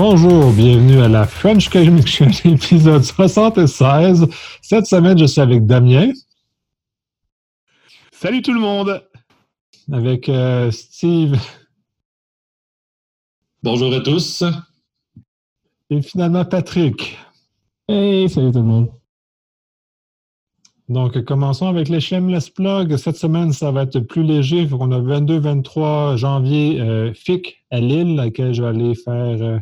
Bonjour, bienvenue à la French Connection, épisode 76. Cette semaine, je suis avec Damien. Salut tout le monde. Avec euh, Steve. Bonjour à tous. Et finalement, Patrick. Hey, salut tout le monde. Donc, commençons avec les Shameless Plug. Cette semaine, ça va être plus léger. Il faut qu'on a 22-23 janvier euh, FIC à Lille, laquelle je vais aller faire euh,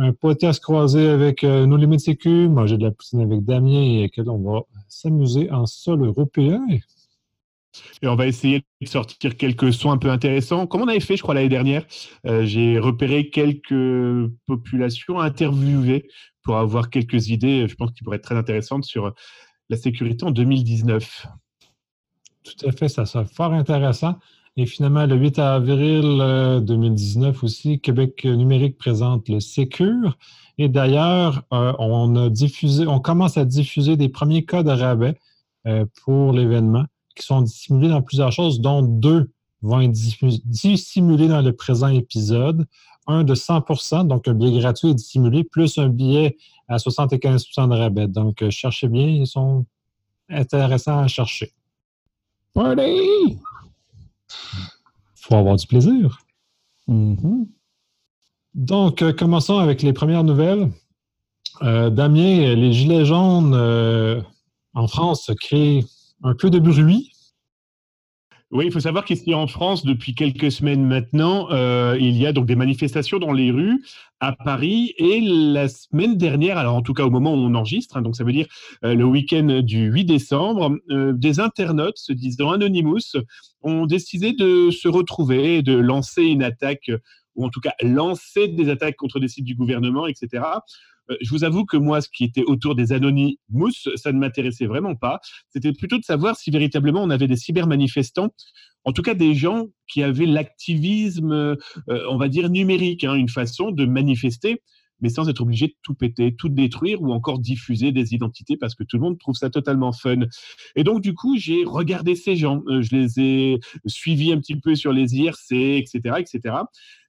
un podcast croisé avec euh, nos limites sécu, manger de la poutine avec Damien et que on va s'amuser en sol européen. Et on va essayer de sortir quelques sons un peu intéressants. Comme on avait fait, je crois, l'année dernière, euh, j'ai repéré quelques populations interviewées pour avoir quelques idées, je pense, qui pourraient être très intéressantes sur la sécurité en 2019. Tout à fait, ça sera fort intéressant. Et finalement, le 8 avril 2019 euh, aussi, Québec numérique présente le Sécure. Et d'ailleurs, euh, on a diffusé, on commence à diffuser des premiers cas de rabais euh, pour l'événement qui sont dissimulés dans plusieurs choses, dont deux vont être dissimulés dans le présent épisode. Un de 100% donc un billet gratuit est dissimulé, plus un billet à 75% de rabais. Donc, cherchez bien, ils sont intéressants à chercher. Party! Faut avoir du plaisir. Mm-hmm. Donc, euh, commençons avec les premières nouvelles. Euh, Damien, les Gilets jaunes euh, en France créent un peu de bruit. Oui, il faut savoir qu'ici en France, depuis quelques semaines maintenant, euh, il y a donc des manifestations dans les rues à Paris. Et la semaine dernière, alors en tout cas au moment où on enregistre, hein, donc ça veut dire euh, le week-end du 8 décembre, euh, des internautes se disant Anonymous ont décidé de se retrouver et de lancer une attaque ou en tout cas lancer des attaques contre des sites du gouvernement, etc. Euh, je vous avoue que moi, ce qui était autour des anonymes, ça ne m'intéressait vraiment pas. C'était plutôt de savoir si véritablement on avait des cybermanifestants, en tout cas des gens qui avaient l'activisme, euh, on va dire numérique, hein, une façon de manifester mais sans être obligé de tout péter, tout détruire ou encore diffuser des identités parce que tout le monde trouve ça totalement fun. Et donc, du coup, j'ai regardé ces gens, euh, je les ai suivis un petit peu sur les IRC, etc., etc.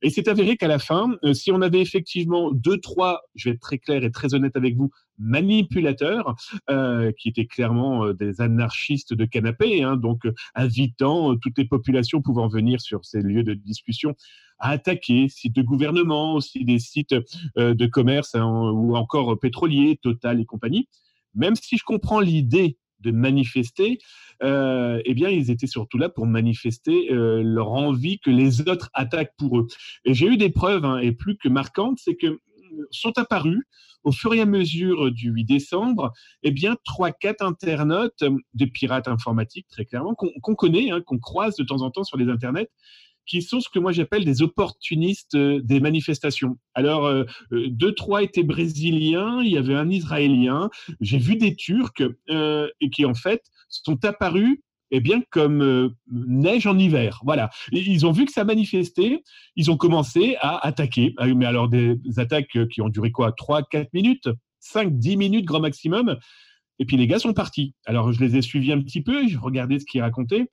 Et c'est avéré qu'à la fin, euh, si on avait effectivement deux, trois, je vais être très clair et très honnête avec vous, manipulateurs, euh, qui étaient clairement des anarchistes de canapé, hein, donc invitant toutes les populations pouvant venir sur ces lieux de discussion à attaquer sites de gouvernement, aussi des sites euh, de commerce hein, ou encore pétroliers, Total et compagnie. Même si je comprends l'idée de manifester, euh, eh bien, ils étaient surtout là pour manifester euh, leur envie que les autres attaquent pour eux. Et j'ai eu des preuves, hein, et plus que marquantes, c'est que sont apparus au fur et à mesure du 8 décembre, eh bien, trois, quatre internautes, de pirates informatiques, très clairement, qu'on connaît, hein, qu'on croise de temps en temps sur les internets, qui sont ce que moi j'appelle des opportunistes euh, des manifestations. Alors, euh, euh, deux, trois étaient brésiliens, il y avait un israélien, j'ai vu des Turcs et qui en fait sont apparus eh bien, comme neige en hiver. Voilà. ils ont vu que ça manifestait, ils ont commencé à attaquer. Ah mais alors, des attaques qui ont duré quoi? 3, 4 minutes? 5, 10 minutes grand maximum? Et puis les gars sont partis. Alors, je les ai suivis un petit peu, je regardais ce qu'ils racontaient.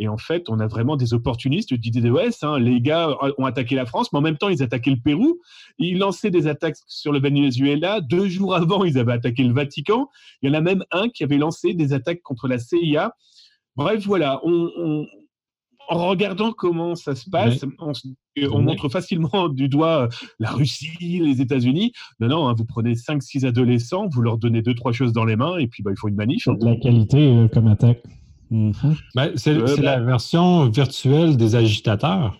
Et en fait, on a vraiment des opportunistes du DDoS. Hein. Les gars ont attaqué la France, mais en même temps, ils attaquaient le Pérou. Ils lançaient des attaques sur le Venezuela. Deux jours avant, ils avaient attaqué le Vatican. Il y en a même un qui avait lancé des attaques contre la CIA. Bref, voilà. en regardant comment ça se passe, on, montre facilement du doigt la Russie, les États-Unis. Non, non, hein, vous prenez 5-6 adolescents, vous leur donnez deux, trois choses dans les mains, et puis bah, il faut une manif. De la qualité euh, comme attaque. Mhm. Ben, c'est euh, la ben version virtuelle des agitateurs.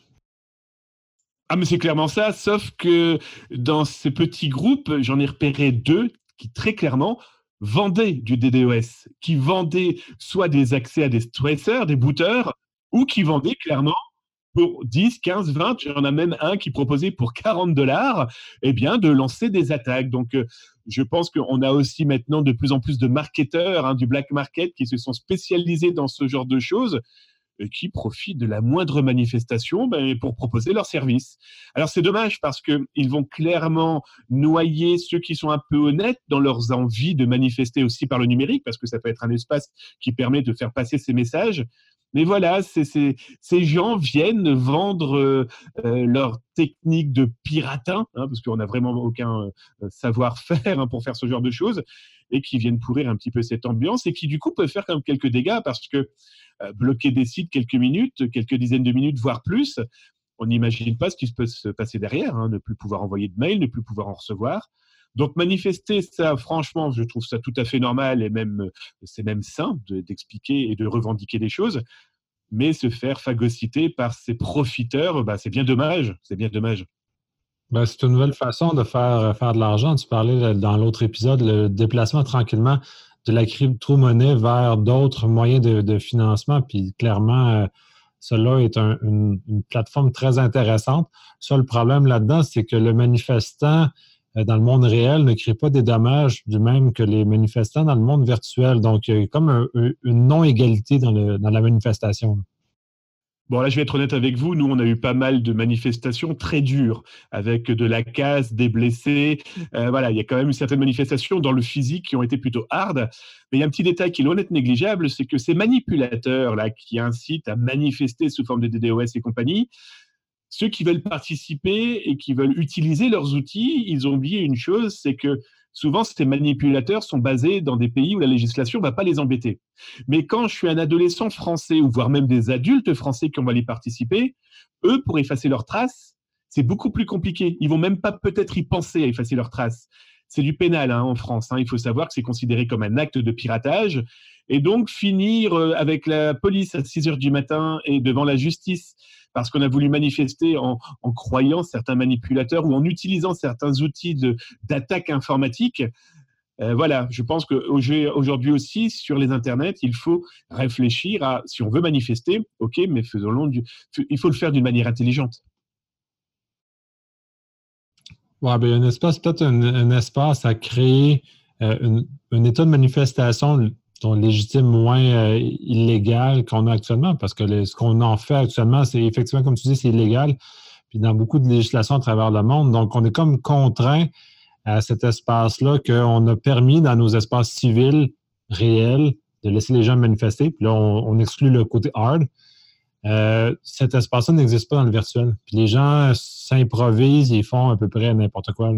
Ah, mais c'est clairement ça, sauf que dans ces petits groupes, j'en ai repéré deux qui très clairement vendaient du DDoS, qui vendaient soit des accès à des stresseurs, des booters, ou qui vendaient clairement pour 10, 15, 20, il y en a même un qui proposait pour 40 dollars, eh bien, de lancer des attaques. Donc, euh, je pense qu'on a aussi maintenant de plus en plus de marketeurs hein, du black market qui se sont spécialisés dans ce genre de choses et qui profitent de la moindre manifestation ben, pour proposer leurs services. Alors c'est dommage parce qu'ils vont clairement noyer ceux qui sont un peu honnêtes dans leurs envies de manifester aussi par le numérique, parce que ça peut être un espace qui permet de faire passer ces messages. Mais voilà, ces gens viennent vendre euh, euh, leur technique de piratin, hein, parce qu'on n'a vraiment aucun euh, savoir-faire hein, pour faire ce genre de choses, et qui viennent pourrir un petit peu cette ambiance, et qui du coup peuvent faire quand même quelques dégâts, parce que bloquer des sites quelques minutes, quelques dizaines de minutes, voire plus, on n'imagine pas ce qui peut se passer derrière, hein, ne plus pouvoir envoyer de mails, ne plus pouvoir en recevoir. Donc manifester ça, franchement, je trouve ça tout à fait normal et même c'est même sain d'expliquer et de revendiquer des choses. Mais se faire phagocyter par ces profiteurs, bah, c'est bien dommage. C'est bien dommage. Ben, c'est une nouvelle façon de faire, faire de l'argent. Tu parlais dans l'autre épisode, le déplacement tranquillement de la crypto-monnaie vers d'autres moyens de, financement. Puis clairement, euh, cela est une, une, plateforme très intéressante. Ça, le problème là-dedans, c'est que le manifestant euh, dans le monde réel ne crée pas des dommages du même que les manifestants dans le monde virtuel. Donc, il y a comme une non-égalité dans, la manifestation. Bon, là, je vais être honnête avec vous. Nous, on a eu pas mal de manifestations très dures, avec de la casse, des blessés. Euh, voilà, il y a quand même une certaine manifestation dans le physique qui ont été plutôt hard. Mais il y a un petit détail qui est loin d'être négligeable, c'est que ces manipulateurs-là qui incitent à manifester sous forme de DDoS et compagnie, ceux qui veulent participer et qui veulent utiliser leurs outils, ils ont oublié une chose, c'est que souvent ces manipulateurs sont basés dans des pays où la législation ne va pas les embêter. Mais quand je suis un adolescent français, ou voire même des adultes français qui vont aller participer, eux, pour effacer leurs traces, c'est beaucoup plus compliqué. Ils vont même pas peut-être y penser à effacer leurs traces. C'est du pénal hein, en France. Hein. Il faut savoir que c'est considéré comme un acte de piratage. Et donc, finir euh, avec la police à 6 heures du matin et devant la justice parce qu'on a voulu manifester en, croyant certains manipulateurs ou en utilisant certains outils d'attaque informatique. Euh, voilà, je pense qu'aujourd'hui aussi, sur les internets, il faut réfléchir à, si on veut manifester, ok, mais faisons-le, du, il faut le faire d'une manière intelligente. Ouais, ben, un espace, peut-être un, espace à créer euh, un état de manifestation légitime moins euh, illégal qu'on a actuellement, parce que ce qu'on en fait actuellement, c'est effectivement, comme tu dis, c'est illégal, puis dans beaucoup de législations à travers le monde. Donc, on est comme contraint à cet espace-là qu'on a permis dans nos espaces civils réels de laisser les gens manifester. Puis là, on, exclut le côté hard. Euh, cet espace-là n'existe pas dans le virtuel. Puis les gens s'improvisent, ils font à peu près n'importe quoi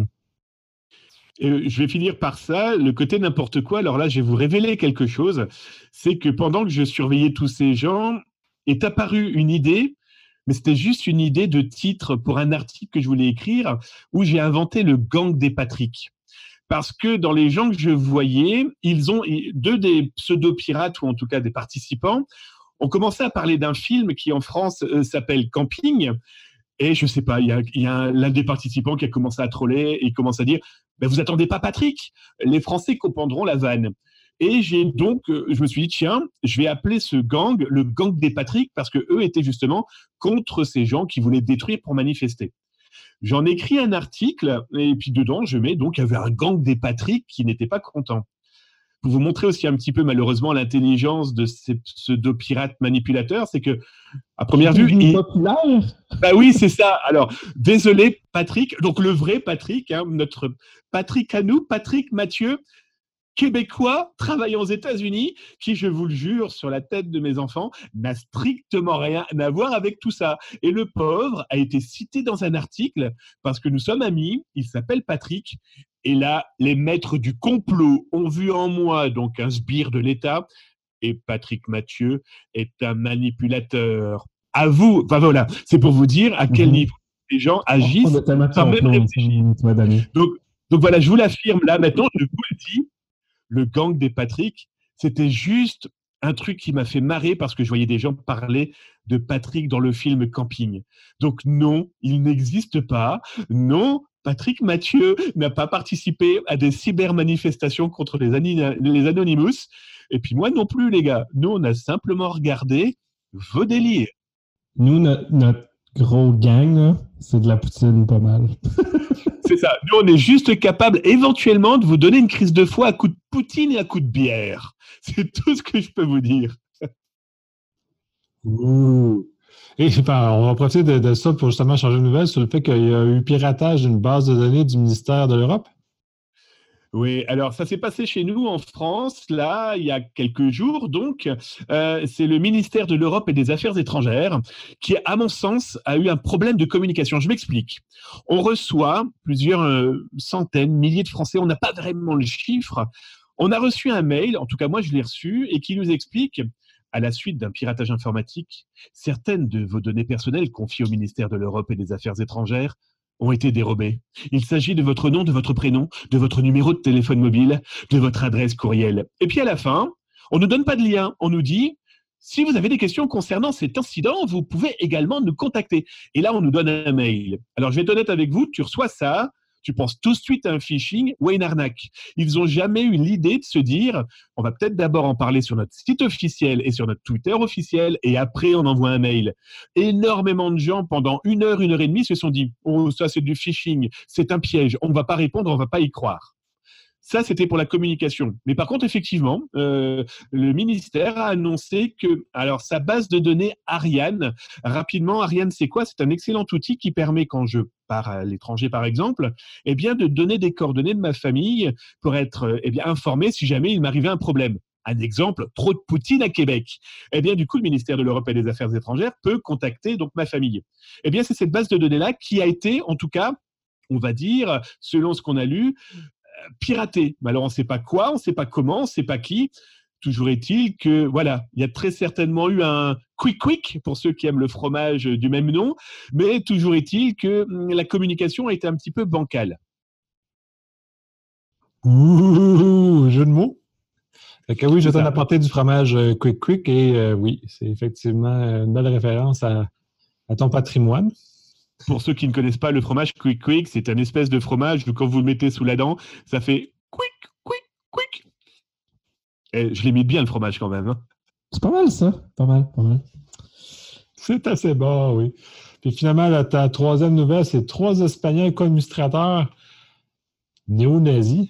je vais finir par ça, le côté n'importe quoi. Alors là, je vais vous révéler quelque chose. C'est que pendant que je surveillais tous ces gens, est apparue une idée, mais c'était juste une idée de titre pour un article que je voulais écrire où j'ai inventé le gang des Patrick. Parce que dans les gens que je voyais, ils ont deux des pseudo-pirates, ou en tout cas des participants, ont commencé à parler d'un film qui en France euh, s'appelle Camping, et je sais pas, il y a, l'un des participants qui a commencé à troller et il commence à dire Vous attendez pas Patrick Les Français comprendront la vanne. Et j'ai donc, euh, je me suis dit Tiens, je vais appeler ce gang le gang des Patrick parce que eux étaient justement contre ces gens qui voulaient détruire pour manifester. J'en écris un article et puis dedans, je mets donc il y avait un gang des Patrick qui n'était pas content pour vous montrer aussi un petit peu malheureusement l'intelligence de ces pseudo-pirates manipulateurs, c'est que à première vue, il... Bah oui, c'est ça. Alors désolé Patrick, donc le vrai Patrick, hein, notre Patrick à nous, Patrick Mathieu, québécois travaillant aux États-Unis, qui, je vous le jure, sur la tête de mes enfants, n'a strictement rien à voir avec tout ça. Et le pauvre a été cité dans un article parce que nous sommes amis, il s'appelle Patrick, et là, les maîtres du complot ont vu en moi donc un sbire de l'État, et Patrick Mathieu est un manipulateur. À vous, enfin voilà, c'est pour vous dire à quel mhm. niveau les gens agissent sans même réfléchir. Donc, donc voilà, je vous l'affirme là maintenant, je vous le dis, le gang des Patrick, c'était juste un truc qui m'a fait marrer parce que je voyais des gens parler de Patrick dans le film Camping. Donc non, il n'existe pas. Non, Patrick Mathieu n'a pas participé à des cyber-manifestations contre les, les Anonymous. Et puis moi non plus, les gars. Nous, on a simplement regardé vos délires. Nous, notre, gros gang, c'est de la poutine pas mal. c'est ça. Nous, on est juste capable éventuellement de vous donner une crise de foi à coup de poutine et à coup de bière. C'est tout ce que je peux vous dire. Ouh. Et on va profiter de, ça pour justement changer de nouvelle sur le fait qu'il y a eu piratage d'une base de données du ministère de l'Europe. Oui, alors ça s'est passé chez nous en France, là, il y a quelques jours, donc. Euh, c'est le ministère de l'Europe et des Affaires étrangères qui, à mon sens, a eu un problème de communication. Je m'explique. On reçoit plusieurs euh, centaines, milliers de Français, on n'a pas vraiment le chiffre. On a reçu un mail, en tout cas moi je l'ai reçu, et qui nous explique à la suite d'un piratage informatique, certaines de vos données personnelles confiées au ministère de l'Europe et des Affaires étrangères ont été dérobées. Il s'agit de votre nom, de votre prénom, de votre numéro de téléphone mobile, de votre adresse courriel. Et puis à la fin, on ne donne pas de lien. On nous dit, si vous avez des questions concernant cet incident, vous pouvez également nous contacter. Et là, on nous donne un mail. Alors, je vais être honnête avec vous, tu reçois ça, tu penses tout de suite à un phishing ou à une arnaque. Ils n'ont jamais eu l'idée de se dire, on va peut-être d'abord en parler sur notre site officiel et sur notre Twitter officiel, et après on envoie un mail. Énormément de gens, pendant une heure, une heure et demie, se sont dit, oh ça c'est du phishing, c'est un piège, on ne va pas répondre, on ne va pas y croire. Ça, c'était pour la communication. Mais par contre, effectivement, euh, le ministère a annoncé que, alors, sa base de données Ariane, rapidement, Ariane, c'est quoi? C'est un excellent outil qui permet, quand je pars à l'étranger, par exemple, eh bien, de donner des coordonnées de ma famille pour être eh bien, informé si jamais il m'arrivait un problème. Un exemple, trop de Poutine à Québec. Eh bien, du coup, le ministère de l'Europe et des Affaires étrangères peut contacter donc ma famille. Eh bien, c'est cette base de données-là qui a été, en tout cas, on va dire, selon ce qu'on a lu, piraté. Mais alors, on ne sait pas quoi, on ne sait pas comment, on ne sait pas qui. Toujours est-il que, voilà, il y a très certainement eu un quick quick pour ceux qui aiment le fromage du même nom, mais toujours est-il que hum, la communication a été un petit peu bancale. Ouh, jeu de mots. oui, je t'en apporté du fromage euh, Quick Quick et euh, oui, c'est effectivement une belle référence à ton patrimoine. Pour ceux qui ne connaissent pas le fromage Quick Quick, c'est un espèce de fromage que quand vous le mettez sous la dent, ça fait quick, quick, quick. Et je l'ai bien le fromage quand même. Hein. C'est pas mal ça, pas mal, pas mal. C'est assez bon, oui. Puis finalement, ta troisième nouvelle, c'est trois Espagnols administrateurs néo-nazis.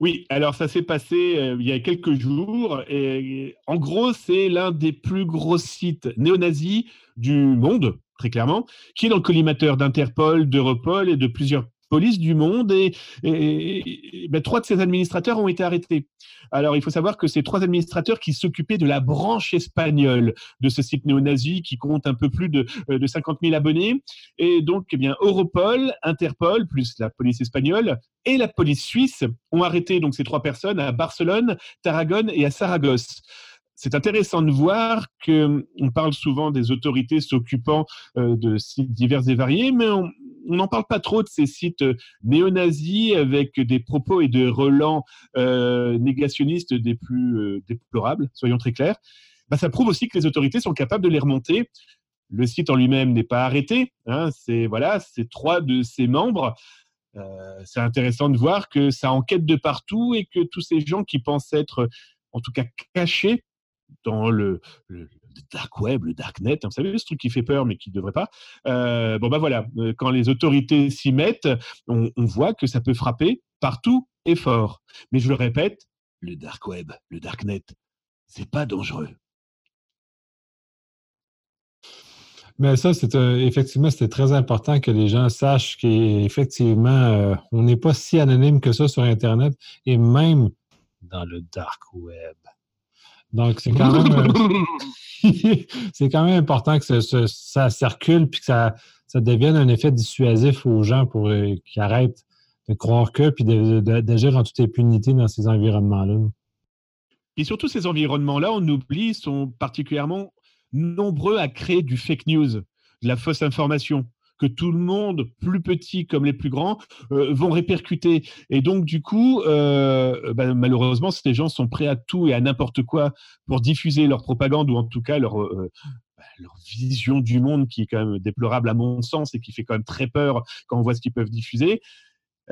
Oui, alors ça s'est passé euh, il y a quelques jours. Et, en gros, c'est l'un des plus gros sites néo-nazis du monde très clairement, qui est dans le collimateur d'Interpol, d'Europol et de plusieurs polices du monde. Et, ben, trois de ces administrateurs ont été arrêtés. Alors, il faut savoir que ces trois administrateurs qui s'occupaient de la branche espagnole de ce site néo-nazi qui compte un peu plus de, euh, de 50 000 abonnés. Et donc, eh bien, Europol, Interpol, plus la police espagnole et la police suisse ont arrêté donc ces trois personnes à Barcelone, Tarragone et à Saragosse c'est intéressant de voir que on parle souvent des autorités s'occupant euh, de sites divers et variés, mais on n'en parle pas trop de ces sites euh, néo-nazis avec des propos et des relents euh, négationnistes des plus déplorables, soyons très clairs. Bah, ça prouve aussi que les autorités sont capables de les remonter. Le site en lui-même n'est pas arrêté. Hein, c'est voilà, c'est trois de ses membres. c'est intéressant de voir que ça enquête de partout et que tous ces gens qui pensent être en tout cas cachés dans le, dark web, le darknet, hein, vous savez, ce truc qui fait peur mais qui ne devrait pas. Euh, bon, ben voilà, euh, quand les autorités s'y mettent, on, voit que ça peut frapper partout et fort. Mais je le répète, le dark web, le darknet, c'est pas dangereux. Mais ça, c'est euh, effectivement, c'était très important que les gens sachent qu'effectivement, on n'est pas si anonyme que ça sur Internet et même dans le dark web. Donc, c'est quand même euh, c'est quand même important que ça, circule puis que ça, devienne un effet dissuasif aux gens pour euh, qu'ils arrêtent de croire que puis d'agir en toute impunité dans ces environnements-là. Et surtout, ces environnements-là, on oublie, sont particulièrement nombreux à créer du fake news, de la fausse information que tout le monde, plus petit comme les plus grands, euh, vont répercuter. Et donc, du coup, euh, bah, malheureusement, ces gens sont prêts à tout et à n'importe quoi pour diffuser leur propagande ou en tout cas leur, euh, bah, leur vision du monde qui est quand même déplorable à mon sens et qui fait quand même très peur quand on voit ce qu'ils peuvent diffuser.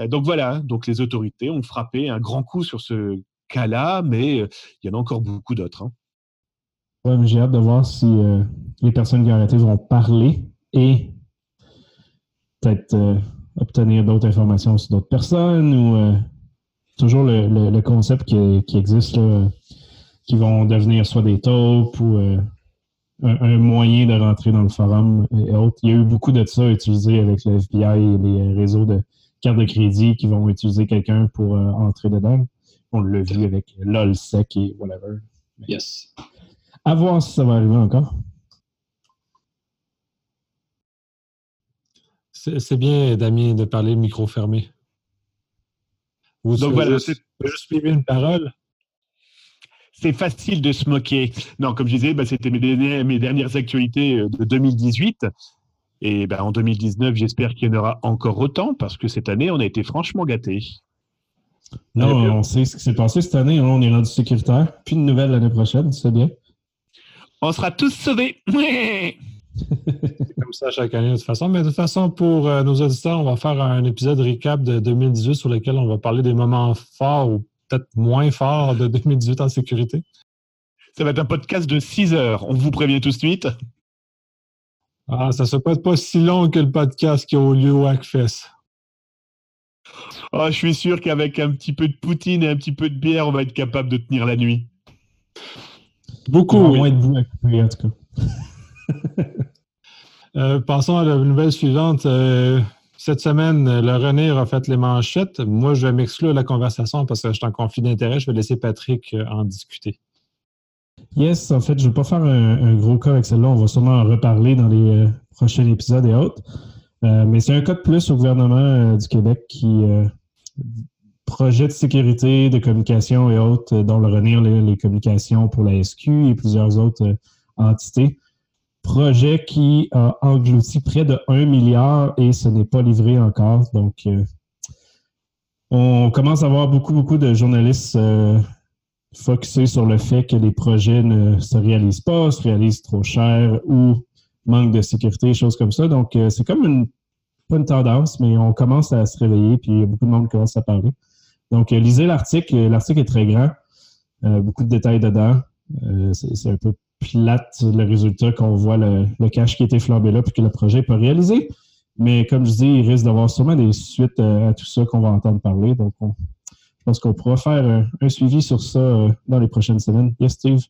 donc voilà, donc les autorités ont frappé un grand coup sur ce cas-là, mais il y en a encore beaucoup d'autres. Hein. J'ai hâte de voir si les personnes qui ont arrêté vont parler et peut-être euh, obtenir d'autres informations sur d'autres personnes ou euh, toujours le, concept qui, existe, qui vont devenir soit des taupes ou euh, un, moyen de rentrer dans le forum et autres. Il y a eu beaucoup de ça utilisé avec le FBI et les réseaux de cartes de crédit qui vont utiliser quelqu'un pour entrer dedans. On l'a vu avec LOLSEC et whatever. Yes. À voir si ça va arriver encore. C'est bien, Damien, de parler micro fermé. Donc voilà, juste, juste une parole? C'est facile de se moquer. Non, comme je disais, bah, c'était mes, dernières, actualités euh, de 2018. Et bah, en 2019, j'espère qu'il y en aura encore autant parce que cette année, on a été franchement gâtés. Non, on sait ce qui s'est passé cette année. On est rendu sécuritaire. Puis une nouvelle l'année prochaine, c'est bien. On sera tous sauvés. comme ça chaque année de toute façon. Mais de toute façon, pour euh, nos auditeurs, on va faire un épisode recap de 2018 sur lequel on va parler des moments forts ou peut-être moins forts de 2018 en sécurité. Ça va être un podcast de 6 heures. On vous prévient tout de suite. Ah, ça ne peut être pas si long que le podcast qui a eu lieu au Hackfest. Ah, je suis sûr qu'avec un petit peu de poutine et un petit peu de bière, on va être capable de tenir la nuit. Beaucoup. moins de vous en tout cas. Euh, passons à la nouvelle suivante. Euh, cette semaine, le René a fait les manchettes. Moi, je vais m'exclure la conversation parce que je suis en conflit d'intérêt. Je vais laisser Patrick euh, en discuter. Yes, en fait, je ne vais pas faire un, gros cas avec celle-là. On va sûrement en reparler dans les prochains épisodes et autres. mais c'est un cas de plus au gouvernement du Québec qui projet de sécurité, de communication et autres, dont le René les, les, communications pour la SQ et plusieurs autres entités projet qui a englouti près de 1 milliard et ce n'est pas livré encore. Donc, euh, on commence à voir beaucoup, beaucoup de journalistes euh, focusés sur le fait que les projets ne se réalisent pas, se réalisent trop cher ou manque de sécurité, choses comme ça. Donc, euh, c'est comme une, une tendance, mais on commence à se réveiller, puis beaucoup de monde commence à parler. Donc, lisez l'article. L'article est très grand. beaucoup de détails dedans. c'est un peu plate le résultat qu'on voit le, cash qui a été flambé là puis que le projet n'est pas réalisé. Mais comme je dis, il risque d'avoir sûrement des suites euh, à tout ça qu'on va entendre parler. Donc, je pense qu'on pourra faire un, suivi sur ça euh, dans les prochaines semaines. Yes, Steve?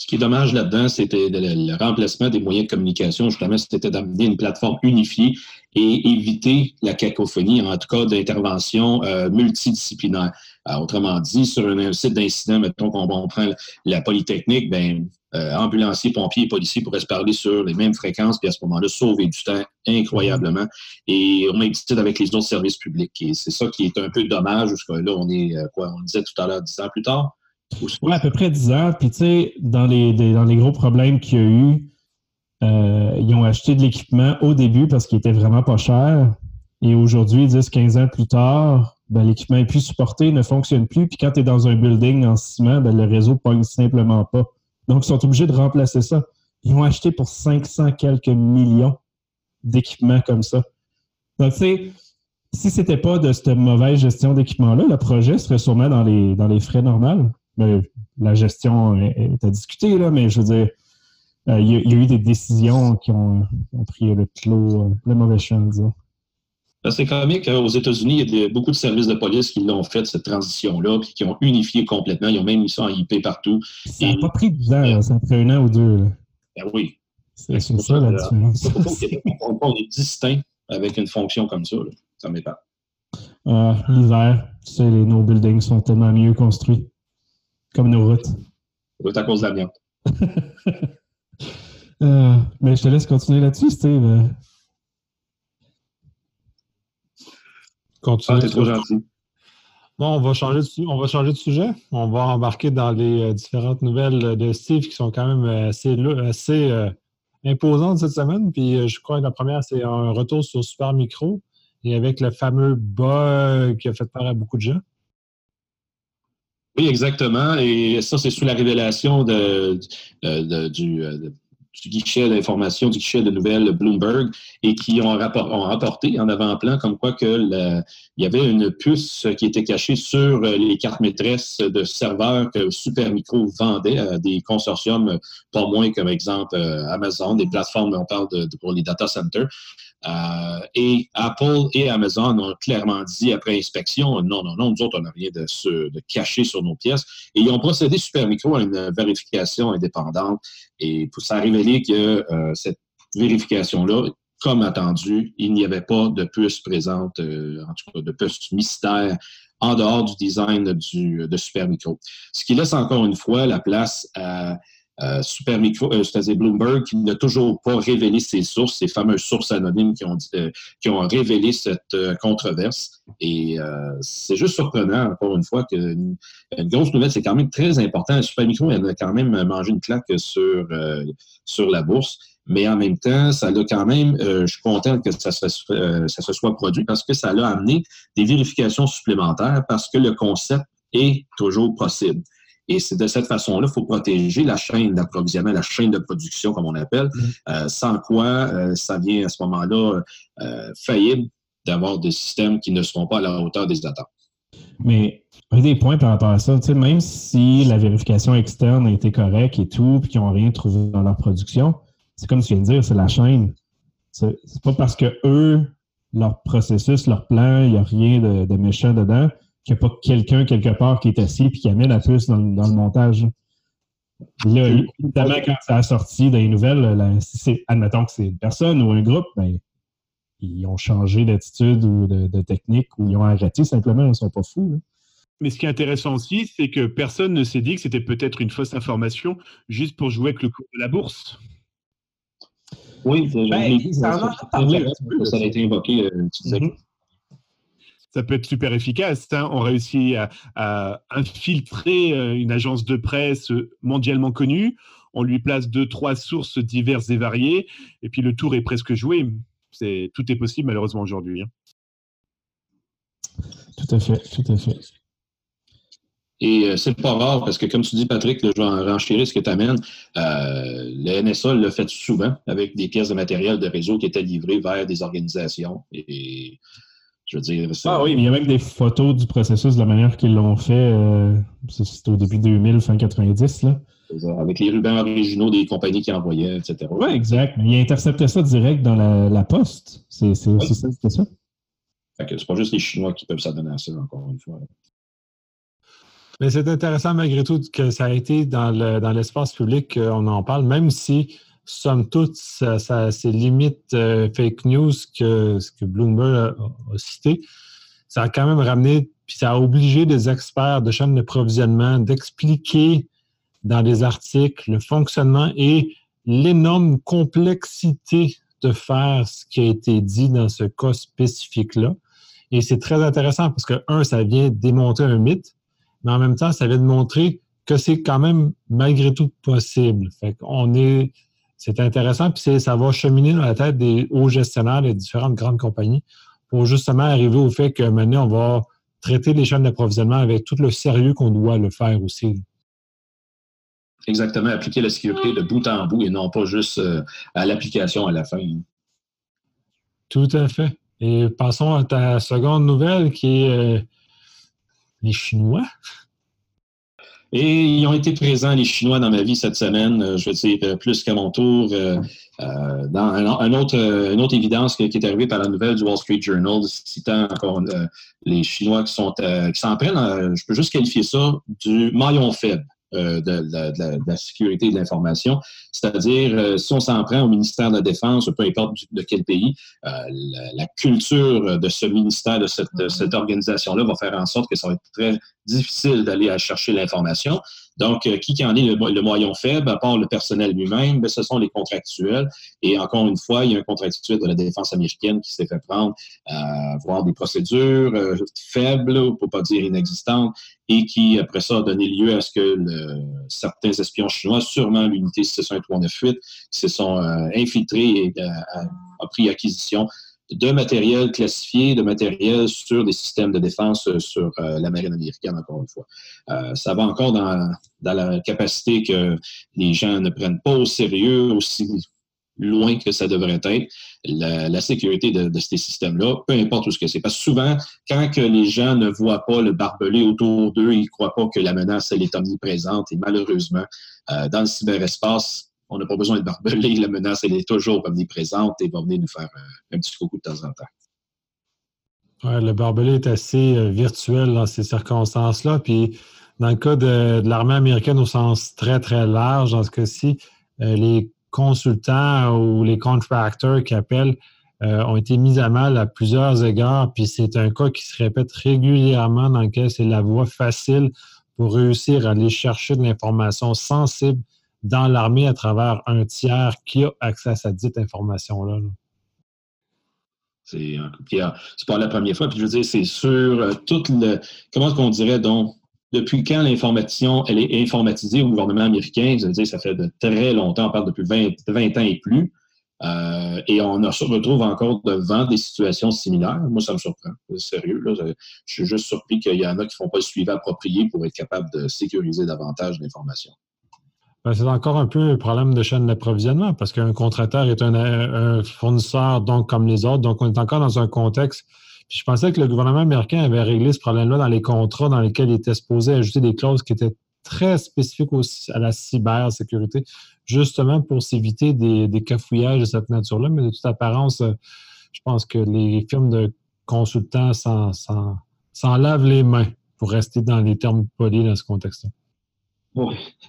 Ce qui est dommage là-dedans, c'était le, remplacement des moyens de communication. Justement, c'était d'amener une plateforme unifiée et éviter la cacophonie, en tout cas d'intervention euh, multidisciplinaire. Euh, autrement dit, sur un, site d'incident, mettons qu'on prend la Polytechnique, ben, euh, ambulanciers, pompiers et policiers pourraient se parler sur les mêmes fréquences, puis à ce moment-là, sauver du temps incroyablement. Et on même avec les autres services publics. Et c'est ça qui est un peu dommage, que là, on est, quoi, on disait tout à l'heure, dix ans plus tard. Oui, à peu près dix ans. Puis, tu sais, dans les, dans les gros problèmes qu'il y a eu, euh, ils ont acheté de l'équipement au début parce qu'il était vraiment pas cher. Et aujourd'hui, 10-15 ans plus tard, ben, l'équipement est plus supporté, ne fonctionne plus. Puis quand tu es dans un building en ciment, ben, le réseau ne pogne simplement pas. Donc, ils sont obligés de remplacer ça. Ils ont acheté pour 500 quelques millions d'équipements comme ça. Donc, tu sais, si ce n'était pas de cette mauvaise gestion d'équipement-là, le projet serait sûrement dans les, dans les frais normaux. Ben, la gestion est, à discuter, là, mais je veux dire, euh, il y, a eu des décisions qui ont, pris le clos, euh, le mauvais champ, disons. Ben, c'est comique. Aux États-Unis, il y a beaucoup de services de police qui l'ont fait, cette transition-là, puis qui ont unifié complètement. Ils ont même mis ça en IP partout. Ça n'a pas pris 10 ans, ça a pris un an ou deux. Ben oui. C'est ben, ça, la différence. on est distinct avec une fonction comme ça. Ça m'épate. Ah, L'hiver, tu sais, les, nos buildings sont tellement mieux construits. Comme nos routes. Route à cause de l'amiante. Euh, mais je te laisse continuer là-dessus, Steve. Continue. Ah, t'es trop gentil. Bon, on va, changer de, on va changer de sujet. On va embarquer dans les euh, différentes nouvelles de Steve qui sont quand même assez, assez euh, imposantes cette semaine. Puis je crois que la première, c'est un retour sur Super Micro et avec le fameux bug qui a fait peur à beaucoup de gens. Oui, exactement. Et ça, c'est sous la révélation euh, du guichet d'information, du guichet de nouvelles Bloomberg, et qui ont, rapporté en avant-plan comme quoi que il y avait une puce qui était cachée sur les cartes maîtresses de serveurs que Supermicro vendait à des consortiums, pas moins comme exemple euh, Amazon, des plateformes, on parle de, pour les data centers. Euh, et Apple et Amazon ont clairement dit après inspection, non, non, non, nous autres, on n'a rien de, de caché sur nos pièces. Et ils ont procédé super micro à une vérification indépendante. Et ça a révélé que euh, cette vérification-là comme attendu, il n'y avait pas de puce présente, euh, en tout cas de puce mystère en dehors du design du, de Super Micro. Ce qui laisse encore une fois la place à euh, Super Micro, euh, c'est-à-dire Bloomberg, qui n'a toujours pas révélé ses sources, ces fameuses sources anonymes qui ont, euh, qui ont révélé cette controverse. Et c'est juste surprenant, encore une fois, qu'une une grosse nouvelle, c'est quand même très important. Super Micro, elle a quand même mangé une claque sur, sur la bourse. Mais en même temps, ça l'a quand même, je suis content que ça se, ça se soit produit parce que ça l'a amené des vérifications supplémentaires parce que le concept est toujours possible. Et c'est de cette façon-là qu'il faut protéger la chaîne d'approvisionnement, la chaîne de production, comme on appelle, mm-hmm. euh, sans quoi euh, ça vient à ce moment-là euh, faillible d'avoir des systèmes qui ne seront pas à la hauteur des attentes. Mais un des points par rapport à ça, même si la vérification externe a été correcte et tout, puis qu'ils n'ont rien trouvé dans leur production, c'est comme tu viens de dire, c'est la chaîne. C'est pas parce que eux, leur processus, leur plan, il n'y a rien de méchant dedans qu'il n'y a pas quelqu'un quelque part qui est assis et qui amène la puce dans, le montage. Là, évidemment, quand ça a sorti dans les nouvelles, admettons que c'est une personne ou un groupe, ben, ils ont changé d'attitude ou de, technique ou ils ont arrêté simplement, ils ne sont pas fous. Mais ce qui est intéressant aussi, c'est que personne ne s'est dit que c'était peut-être une fausse information juste pour jouer avec le cours de la bourse. Oui, ben, ça, ça, a été invoqué, euh, tu disais. Mm-hmm ça peut être super efficace. Hein. On réussit à, infiltrer euh, une agence de presse mondialement connue. On lui place deux, trois sources diverses et variées, et puis le tour est presque joué. C'est, tout est possible malheureusement aujourd'hui. Hein. Tout à fait, tout à fait. Et euh, c'est pas rare parce que, comme tu dis, Patrick, le je vais ce que tu amènes. Euh, le NSA l'a fait souvent avec des pièces de matériel de réseau qui étaient livrées vers des organisations. Et je veux dire, ah oui, mais il y a même des photos du processus de la manière qu'ils l'ont fait. Euh, C'était au début 2000, fin 90. Là. Avec les rubans originaux des compagnies qui envoyaient, etc. Oui, exact. Mais il interceptait ça direct dans la, poste. C'est aussi ça, c'était ça. c'est pas juste les Chinois qui peuvent s'adonner à ça, encore une fois. Mais c'est intéressant malgré tout que ça a été dans l'espace public qu'on en parle, même si somme toute, ça, limite euh, fake news que Bloomberg a, cité. Ça a quand même ramené, puis ça a obligé des experts de chaîne d'approvisionnement d'expliquer dans des articles le fonctionnement et l'énorme complexité de faire ce qui a été dit dans ce cas spécifique-là. Et c'est très intéressant parce que, un, ça vient démontrer un mythe, mais en même temps, ça vient de montrer que c'est quand même malgré tout possible. Fait qu'on est c'est intéressant, puis ça va cheminer dans la tête des hauts gestionnaires des différentes grandes compagnies pour justement arriver au fait que maintenant, on va traiter les chaînes d'approvisionnement avec tout le sérieux qu'on doit le faire aussi. Exactement, appliquer la sécurité de bout en bout et non pas juste euh, à l'application à la fin. Tout à fait. Et passons à ta seconde nouvelle qui est euh, les Chinois. Et ils ont été présents, les Chinois, dans ma vie cette semaine, euh, je veux dire, euh, plus qu'à mon tour. Euh, dans une autre évidence qui, est arrivée par la nouvelle du Wall Street Journal, citant encore les Chinois qui sont qui s'en prennent, je peux juste qualifier ça du maillon faible. Euh, de, la sécurité de l'information. C'est-à-dire, euh, si on s'en prend au ministère de la Défense, peu importe de quel pays, euh, la, culture de ce ministère, de cette, cette organisation-là, va faire en sorte que ça va être très difficile d'aller chercher l'information. Donc, euh, qui en est le, moyen faible, à part le personnel lui-même, ben, ce sont les contractuels. Et encore une fois, il y a un contractuel de la défense américaine qui s'est fait prendre à avoir des procédures euh, faibles, pour pas dire inexistantes, et qui, après ça, a donné lieu à ce que certains espions chinois, sûrement l'unité 61398, se sont euh, infiltrés et pris acquisition de matériel classifié, de matériel sur des systèmes de défense euh, sur euh, la marine américaine, encore une fois. Euh, ça va encore dans, la capacité que les gens ne prennent pas au sérieux aussi loin que ça devrait être, la, sécurité de, ces systèmes-là, peu importe où ce que c'est. Parce que souvent, quand les gens ne voient pas le barbelé autour d'eux, ils ne croient pas que la menace, elle est omniprésente. Et malheureusement, dans le cyberespace, on n'a pas besoin de barbeler. La menace, elle est toujours omniprésente et va venir nous faire un, petit coucou de temps en temps. Ouais, le barbelé est assez euh, virtuel dans ces circonstances-là. Puis, dans le cas de, l'armée américaine au sens très, très large, dans ce cas-ci, euh, les consultants ou les contractors qui appellent euh, ont été mis à mal à plusieurs égards, puis c'est un cas qui se répète régulièrement dans lequel c'est la voie facile pour réussir à aller chercher de l'information sensible dans l'armée à travers un tiers qui a accès à cette dite information-là. C'est pas la première fois. Puis je veux dire, c'est sur euh, tout le. Comment est-ce qu'on dirait donc depuis quand l'information elle est informatisée au gouvernement américain? Je veux dire, ça fait de très longtemps, on parle depuis 20, 20 ans et plus. Euh, et on se retrouve encore devant des situations similaires. Moi, ça me surprend. Sérieux. Là, je suis juste surpris qu'il y en a qui ne font pas le suivi approprié pour être capable de sécuriser davantage l'information. Ben, c'est encore un peu un problème de chaîne d'approvisionnement parce qu'un contracteur est un, fournisseur donc comme les autres. Donc, on est encore dans un contexte. je pensais que le gouvernement américain avait réglé ce problème-là dans les contrats dans lesquels il était supposé ajouter des clauses qui étaient très spécifiques à la cybersécurité justement pour s'éviter des, cafouillages de cette nature-là. Mais de toute apparence, je pense que les firmes de consultants s'en lavent les mains pour rester dans les termes polis dans ce contexte-là.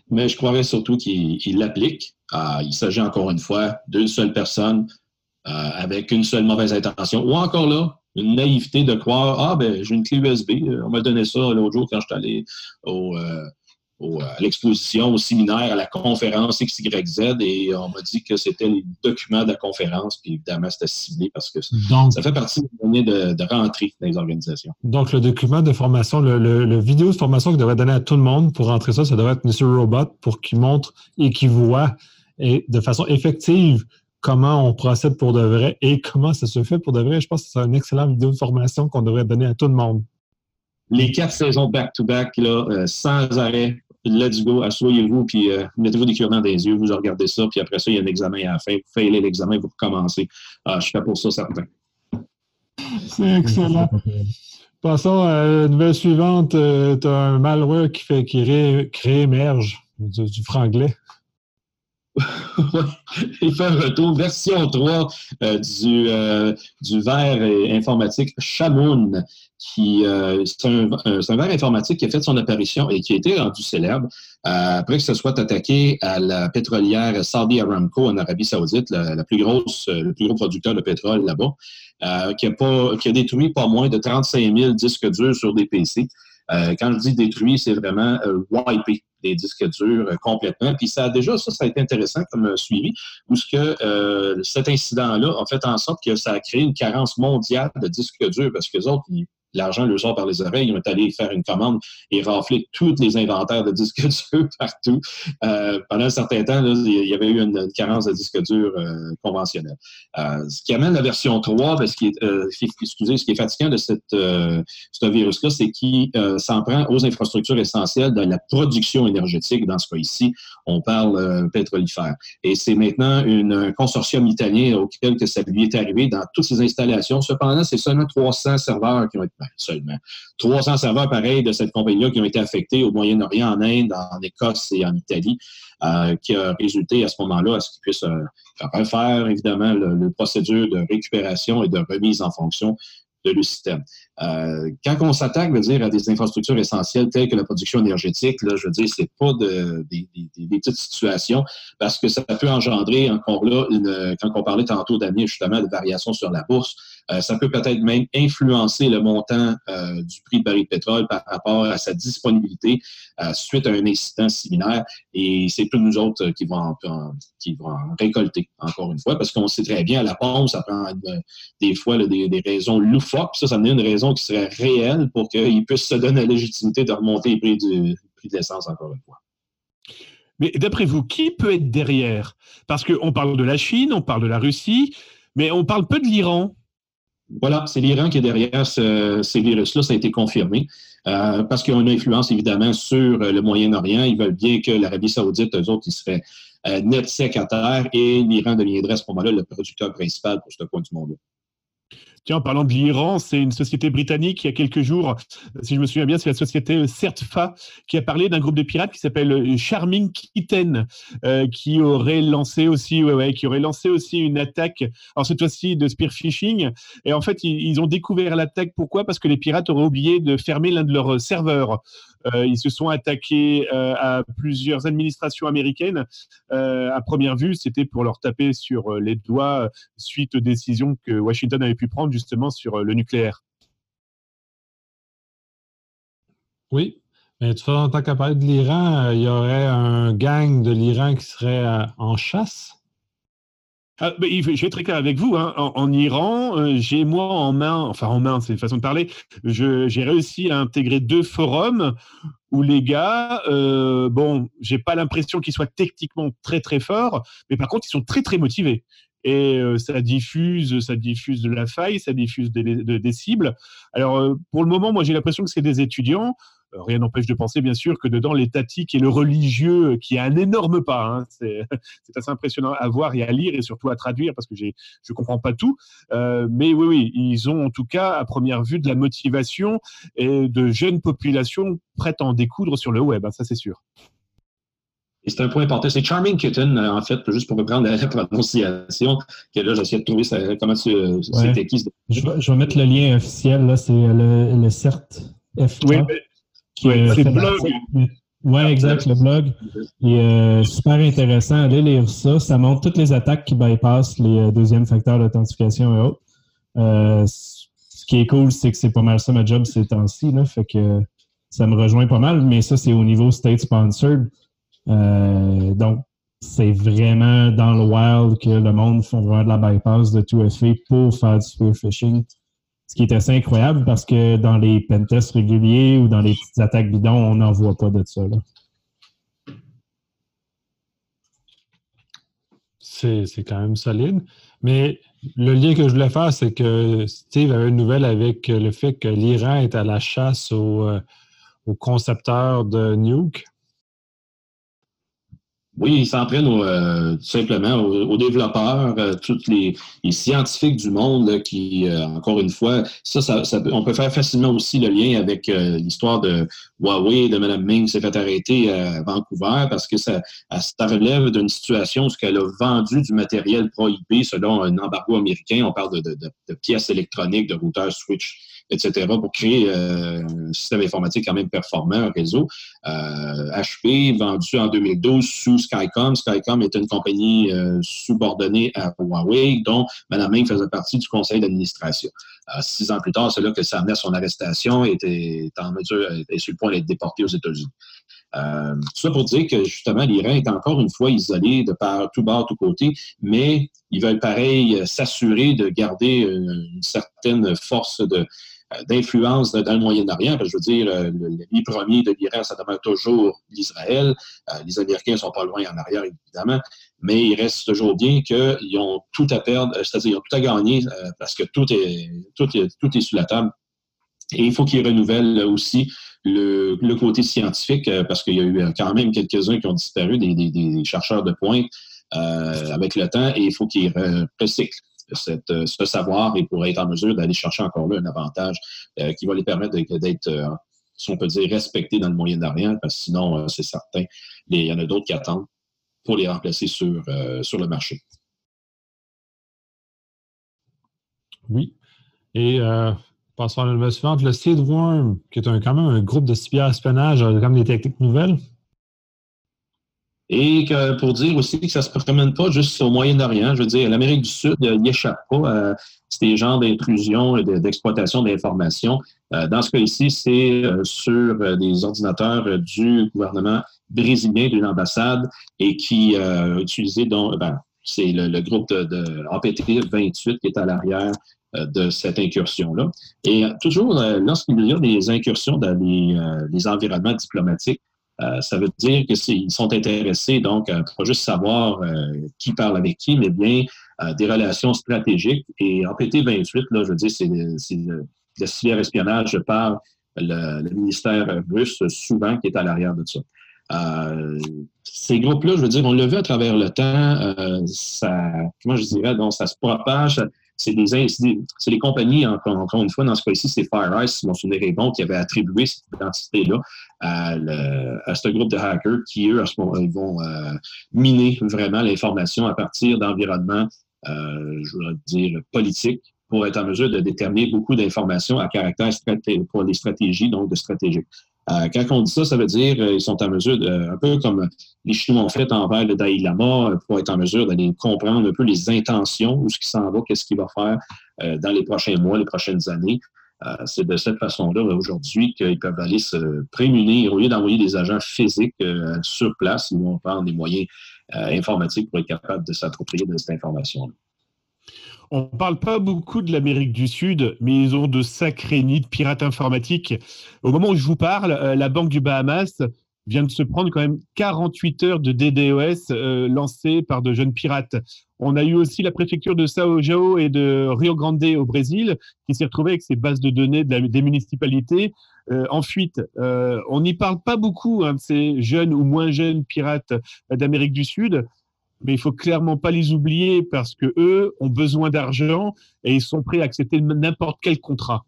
Mais je croirais surtout qu'ils l'appliquent. Ah, il s'agit encore une fois d'une seule personne euh, avec une seule mauvaise intention. Ou encore là, une naïveté de croire Ah, ben, j'ai une clé USB, on m'a donné ça l'autre jour quand je suis allé au, euh, à l'exposition, au séminaire, à la conférence XYZ et on m'a dit que c'était les documents de la conférence, puis évidemment, c'était ciblé parce que ça fait partie des données de, de, rentrée dans les organisations. Donc, le document de formation, le, vidéo de formation qu'il devrait donner à tout le monde pour rentrer ça, ça devrait être Monsieur Robot pour qu'il montre et qu'il voit et de façon effective comment on procède pour de vrai et comment ça se fait pour de vrai. Je pense que c'est un excellent vidéo de formation qu'on devrait donner à tout le monde les quatre saisons back-to-back, là, euh, sans arrêt, let's go, asseyez-vous, puis euh, mettez-vous des cure-dents des yeux, vous regardez ça, puis après ça, il y a un examen à la fin. Vous faites l'examen, vous recommencez. Ah, je suis pour ça, certain. C'est excellent. Passons à la nouvelle suivante. Euh, tu as un malware qui fait qui réémerge du franglais. il fait un retour, version 3 euh, du, euh, du verre informatique Shamoun, qui euh, c'est un, verre informatique qui a fait son apparition et qui a été rendu célèbre après que ce soit attaqué à la pétrolière Saudi Aramco en Arabie Saoudite, la, plus grosse, le plus gros producteur de pétrole là-bas, qui, a qui a détruit pas moins de 35 000 disques durs sur des PC. Quand je dis détruit, c'est vraiment wipé des disques durs euh, complètement. Puis ça a déjà, ça, ça a été intéressant comme euh, suivi, où ce que euh, cet incident-là a fait en sorte que ça a créé une carence mondiale de disques durs parce que les autres, ils l'argent le sort par les oreilles. Ils ont allé faire une commande et rafler tous les inventaires de disques durs partout. Euh, pendant un certain temps, il y avait eu une, carence de disques durs euh, conventionnels. Euh, ce qui amène la version 3, ben, ce, qui est, excusez, ce qui est fatigant de cette, ce virus-là, c'est qu'il s'en prend aux infrastructures essentielles de la production énergétique. Dans ce cas ici, on parle pétrolifère. Et c'est maintenant un consortium italien auquel que ça lui est arrivé dans toutes ces installations. Cependant, c'est seulement 300 serveurs qui ont été seulement. 300 serveurs pareils de cette compagnie-là qui ont été affectés au Moyen-Orient, en Inde, en Écosse et en Italie, euh, qui a résulté à ce moment-là à ce qu'ils puissent euh, refaire évidemment le, procédure de récupération et de remise en fonction de le système. Euh, quand on s'attaque, dire, à des infrastructures essentielles telles que la production énergétique, là, je veux dire, c'est pas de, des, petites situations parce que ça peut engendrer encore là, quand on parlait tantôt d'année justement de variations sur la bourse, euh, ça peut peut-être même influencer le montant euh, du prix de baril de pétrole par rapport à sa disponibilité suite à un incident similaire. Et c'est tous nous autres qui vont, qui vont récolter, encore une fois, parce qu'on sait très bien, à la pompe, ça prend des fois des, des raisons loufoques. Ça, ça me une raison qui serait réelle pour qu'il puisse se donner la légitimité de remonter le prix, du, prix de l'essence encore une fois. Mais d'après vous, qui peut être derrière? Parce qu'on parle de la Chine, on parle de la Russie, mais on parle peu de l'Iran. Voilà, c'est l'Iran qui est derrière ces virus-là, ça a été confirmé. Euh, parce qu'ils ont une influence évidemment sur le Moyen-Orient. Ils veulent bien que l'Arabie Saoudite, eux autres, ils seraient euh, net sec à terre et l'Iran deviendrait à ce moment-là le producteur principal pour ce coin du monde. -là. Tiens, en parlant de l'Iran, c'est une société britannique il y a quelques jours, si je me souviens bien, c'est la société CERTFA qui a parlé d'un groupe de pirates qui s'appelle Charming Kitten, qui aurait lancé aussi, qui aurait lancé aussi une attaque, alors cette fois-ci de spear phishing. Et en fait, ils, ont découvert l'attaque. Pourquoi? Parce que les pirates auraient oublié de fermer l'un de leurs serveurs. ils se sont attaqués à plusieurs administrations américaines. à première vue, c'était pour leur taper sur les doigts suite aux décisions que Washington avait pu prendre justement sur le nucléaire. Oui, mais tu en tant qu'à parler de l'Iran, il y aurait un gang de l'Iran qui serait en chasse? Ah, je vais être très clair avec vous. Hein. En, Iran, euh, j'ai moi en main, enfin en main, c'est une façon de parler, j'ai réussi à intégrer deux forums où les gars, euh, bon, j'ai pas l'impression qu'ils soient techniquement très très forts, mais par contre, ils sont très très motivés. Et euh, ça diffuse, ça diffuse de la faille, ça diffuse des, cibles. Alors, euh, pour le moment, moi, j'ai l'impression que c'est des étudiants. Euh, rien n'empêche de penser, bien sûr, que dedans, l'étatique et le religieux, qui a un énorme pas, hein, c'est assez impressionnant à voir et à lire et surtout à traduire parce que je ne comprends pas tout. Mais oui, oui, ils ont en tout cas, à première vue, de la motivation et de jeunes populations prêtes à en découdre sur le web, hein, ça c'est sûr. Et c'est un point important. C'est Charming Kitten, euh, en fait, juste pour reprendre la prononciation, que là, j'essaie de trouver comment c'était qui. Je vais, je vais mettre le lien officiel, là, c'est le, le CERT. Oui, mais c'est le blog. Oui, exact, le blog. Et euh, super intéressant. Allez lire ça. Ça montre toutes les attaques qui bypassent les euh, deuxièmes facteurs d'authentification et autres. Euh, ce qui est cool, c'est que c'est pas mal ça ma job ces temps-ci. Fait que ça me rejoint pas mal, mais ça, c'est au niveau state sponsored. Donc, c'est vraiment dans le wild que le monde font vraiment de la bypass de tout effet pour faire du spear phishing. Ce qui est assez incroyable parce que dans les pentests réguliers ou dans les petites attaques bidons, on n'en voit pas de ça. C'est quand même solide. Mais le lien que je voulais faire, c'est que Steve avait une nouvelle avec le fait que l'Iran est à la chasse aux, euh, aux concepteurs de Nuke. Oui, ils s'en prennent euh, tout simplement aux, développeurs, euh, tous les, scientifiques du monde qui, euh, encore une fois, ça, ça, on peut faire facilement aussi le lien avec l'histoire de Huawei, de Mme Ming s'est fait arrêter à Vancouver parce que ça, ça relève d'une situation où elle a vendu du matériel prohibé selon un embargo américain. On parle de, de pièces électroniques, de routeurs switch etc., pour créer euh, un système informatique quand même performant, un réseau. HP, euh, vendu en 2012 sous Skycom. Skycom est une compagnie euh, subordonnée à Huawei, dont Mme Ming faisait partie du conseil d'administration. six ans plus tard, c'est là que ça amenait à son arrestation et était en mesure, était sur le point d'être déporté aux États-Unis. Tout ça pour dire que justement, l'Iran est encore une fois isolé de par tout bord, tout côté, mais ils veulent pareil s'assurer de garder une certaine force de, d'influence dans le Moyen-Orient. Je veux dire, euh, les premiers de l'Iran, ça demeure toujours l'Israël. Euh, les Américains sont pas loin en arrière, évidemment, mais il reste toujours bien qu'ils ont tout à perdre, c'est-à-dire ils ont tout à gagner parce que tout est, tout est, tout est sur la table. Et il faut qu'ils renouvellent aussi le, côté scientifique, parce qu'il y a eu quand même quelques-uns qui ont disparu, des, chercheurs de pointe avec le temps, et il faut qu'ils recyclent euh, ce savoir et pour être en mesure d'aller chercher encore là un avantage euh, qui va les permettre d'être, euh, si on peut dire, respectés dans le Moyen-Orient, parce que sinon, c'est certain, il y en a d'autres qui attendent pour les remplacer sur, le marché. Oui. Et passons à la nouvelle suivante, le Seedworm, qui est un, quand même un groupe de cyberespionnage, comme des techniques nouvelles. Et que, pour dire aussi que ça ne se promène pas juste au Moyen-Orient. Je veux dire, l'Amérique du Sud n'y échappe pas à ces genres d'intrusion et d'exploitation d'informations. Euh, dans ce cas ici, c'est euh, sur euh, des ordinateurs du gouvernement brésilien, d'une ambassade, et qui a utilisé, donc, ben, c'est le, groupe de, de, APT 28 qui est à l'arrière de cette incursion-là. Et toujours, lorsqu'il y a des incursions dans les environnements diplomatiques, euh, ça veut dire qu'ils sont intéressés donc pas juste savoir euh, qui parle avec qui, mais bien euh, des relations stratégiques. Et en PT 28, là, je veux dire, c'est le, le cyber-espionnage par le, ministère russe souvent qui est à l'arrière de ça. ces groupes-là, je veux dire, on l'a vu à travers le temps, ça, comment je dirais, donc ça se propage, c'est des, compagnies, encore, une fois, dans ce cas-ci, c'est FireEye, si mon souvenir est bon, qui avait attribué cette identité-là à, ce groupe de hackers qui, eux, vont euh, miner vraiment l'information à partir d'environnements, euh, je voudrais dire, politiques pour être en mesure de déterminer beaucoup d'informations à caractère pour des stratégies, donc de stratégiques. Euh, quand on dit ça, ça veut dire qu'ils euh, sont en mesure, de, un peu comme les Chinois ont fait envers le Dalai Lama, euh, pour être en mesure d'aller comprendre un peu les intentions, où ce qui s'en va, qu'est-ce qu'il va faire dans les prochains mois, les prochaines années. c'est de cette façon-là, aujourd'hui, qu'ils peuvent aller se prémunir, au lieu d'envoyer des agents physiques sur place, ils vont prendre des moyens informatiques pour être capables de s'approprier de cette information-là. On ne parle pas beaucoup de l'Amérique du Sud, mais ils ont de sacrés nids de pirates informatiques. Au moment où je vous parle, euh, la Banque du Bahamas vient de se prendre quand même 48 heures de DDoS euh, lancées par de jeunes pirates. On a eu aussi la préfecture de Sao João et de Rio Grande au Brésil qui s'est retrouvée avec ses bases de données des municipalités euh, en fuite. on n'y parle pas beaucoup hein, de ces jeunes ou moins jeunes pirates d'Amérique du Sud mais il faut clairement pas les oublier parce que eux ont besoin d'argent et ils sont prêts à accepter n'importe quel contrat.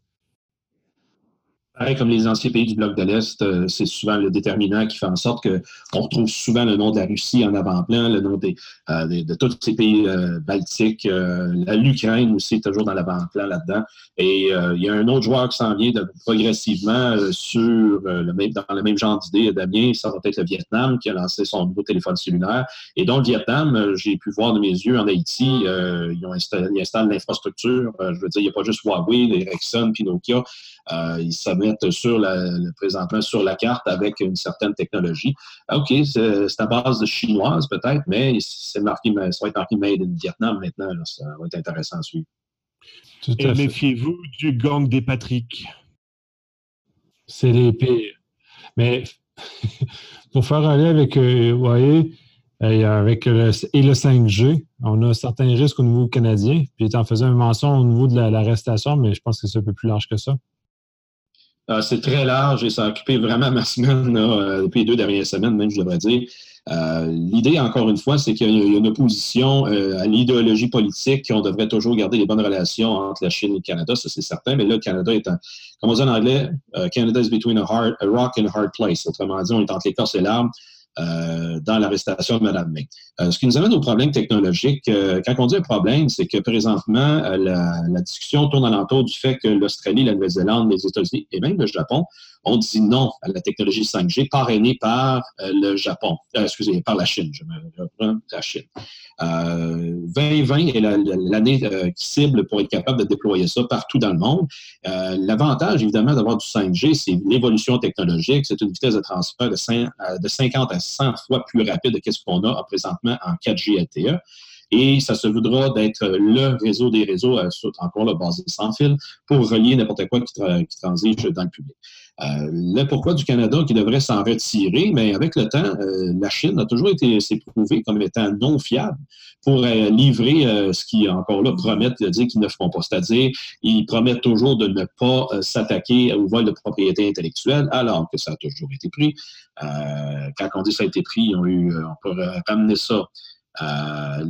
Comme les anciens pays du bloc de l'Est, euh, c'est souvent le déterminant qui fait en sorte qu'on retrouve souvent le nom de la Russie en avant-plan, le nom euh, de, tous ces pays euh, baltiques, l'Ukraine aussi toujours dans l'avant-plan là-dedans. Et il y a un autre joueur qui s'en vient progressivement sur le même, dans le même genre d'idée, Damien, ça va être le Vietnam qui a lancé son nouveau téléphone cellulaire. Et donc, le Vietnam, j'ai pu voir de mes yeux en Haïti, ils, installent l'infrastructure. je veux dire, il n'y a pas juste Huawei, Ericsson, Nokia. ils mettent sur la, présentement sur la carte avec une certaine technologie. Ah, OK, c'est à base de chinoise peut-être, mais c'est marqué, ça va être marqué Made in Vietnam maintenant. ça va être intéressant à suivre. Et méfiez-vous du gang des Patrick. C'est les pires. Mais pour faire un lien avec, euh, voyez, avec le, et le 5G, on a certains risques au niveau canadien. Puis en faisant une mention au niveau de l'arrestation, mais je pense que c'est un peu plus large que ça. Euh, c'est très large et ça a occupé vraiment ma semaine euh, depuis les deux dernières semaines, même, je devrais dire. Euh, l'idée, encore une fois, c'est qu'il y a une opposition à l'idéologie politique, qu'on devrait toujours garder les bonnes relations entre la Chine et le Canada, ça c'est certain, mais là, le Canada est en, comme on dit en anglais, Canada is between a, hard, a rock and a hard place. Autrement dit, on est entre l'écorce et l'arbre. Euh, dans l'arrestation de Mme May. Euh, ce qui nous amène au problème technologique. Euh, quand on dit un problème, c'est que présentement, la, discussion tourne alentour du fait que l'Australie, la Nouvelle-Zélande, les États-Unis et même le Japon ont dit non à la technologie 5G parrainée par le Japon, excusez, par la Chine, je me reprends, la Chine. 2020 est l'année qui cible pour être capable de déployer ça partout dans le monde. L'avantage, évidemment, d'avoir du 5G, c'est l'évolution technologique, c'est une vitesse de transfert de, 50 à 100 fois plus rapide que ce qu'on a présentement en 4G LTE. Et ça se voudra d'être le réseau des réseaux, euh, encore là, basé sans fil, pour relier n'importe quoi qui, transige dans le public. Euh, le pourquoi du Canada qui devrait s'en retirer, mais avec le temps, euh, la Chine a toujours été s'est comme étant non fiable pour livrer ce qui, encore là, promettent de dire qu'ils ne feront pas. C'est-à-dire, ils promettent toujours de ne pas s'attaquer au vol de propriété intellectuelle, alors que ça a toujours été pris. quand on dit ça a été pris, on peut ramener ça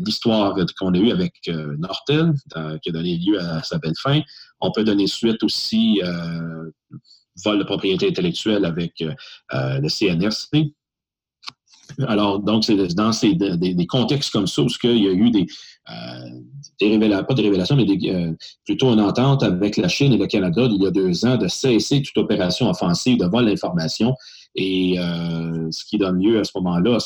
l'histoire qu'on a eue avec euh, Norton, qui a donné lieu à sa belle fin. On peut donner suite aussi euh, vol de propriété intellectuelle avec euh, le CNRC. Alors, donc, c'est dans ces, des, contextes comme ça où il y a eu des, des révélations, pas des révélations, mais plutôt une entente avec la Chine et le Canada il y a deux ans de cesser toute opération offensive de vol d'information et euh, ce qui donne lieu à ce moment-là,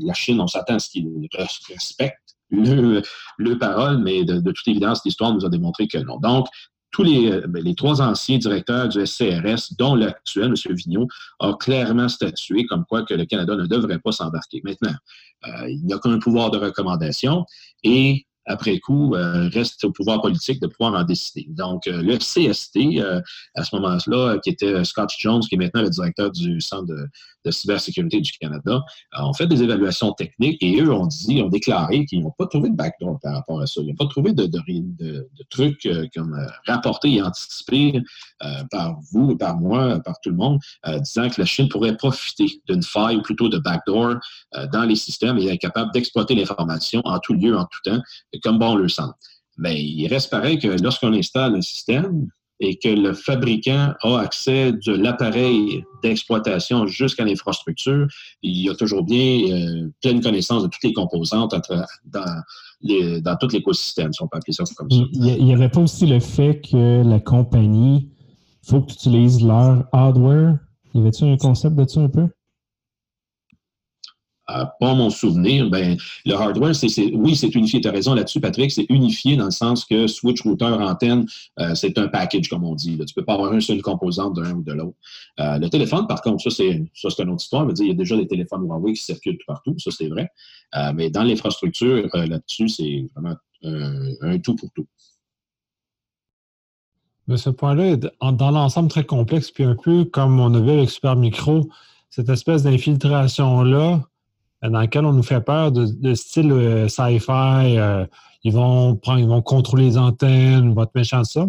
la Chine, on s'attend à ce qu'ils respectent le, le parole, mais de, toute évidence, l'histoire nous a démontré que non. Donc, tous les, euh, ben, les trois anciens directeurs du SCRS, dont l'actuel, M. Vigneault, ont clairement statué comme quoi que le Canada ne devrait pas s'embarquer. Maintenant, euh, il n'y a qu'un pouvoir de recommandation et après coup, euh, reste au pouvoir politique de pouvoir en décider. Donc, euh, le CST, euh, à ce moment-là, qui était Scott Jones, qui est maintenant le directeur du Centre de, cybersécurité du Canada, ont fait des évaluations techniques et eux ont dit, ont déclaré qu'ils n'ont pas trouvé de backdoor par rapport à ça. Ils n'ont pas trouvé de, de, de trucs comme rapportés et anticipés par vous, par moi, par tout le monde, disant que la Chine pourrait profiter d'une faille ou plutôt de backdoor dans les systèmes et être capable d'exploiter l'information en tout lieu, en tout temps, comme bon le semble. mais il reste pareil que lorsqu'on installe un système et que le fabricant a accès de l'appareil d'exploitation jusqu'à l'infrastructure, il a toujours bien euh, pleine connaissance de toutes les composantes dans, dans tout l'écosystème, si on peut appeler ça comme ça. Il n'y avait pas aussi le fait que la compagnie, faut que tu utilises leur hardware? Y avait-tu un concept de ça un peu? Pas mon souvenir, ben, le hardware, c'est, oui, c'est unifié. Tu as raison là-dessus, Patrick, c'est unifié dans le sens que switch, router, antenne, euh, c'est un package, comme on dit. Tu ne peux pas avoir une seule composante d'un ou de l'autre. Euh, le téléphone, par contre, ça, c'est, ça, c'est une autre histoire. dire, il y a déjà des téléphones Huawei qui circulent partout, ça, c'est vrai. Euh, mais dans l'infrastructure, là-dessus, c'est vraiment un tout pour tout. Mais ce point-là est dans l'ensemble très complexe, puis un peu comme on a vu avec Super Micro, cette espèce d'infiltration-là, dans lequel on nous fait peur de, style euh, sci-fi. Euh, ils, vont prendre, ils vont contrôler les antennes, votre méchant ça.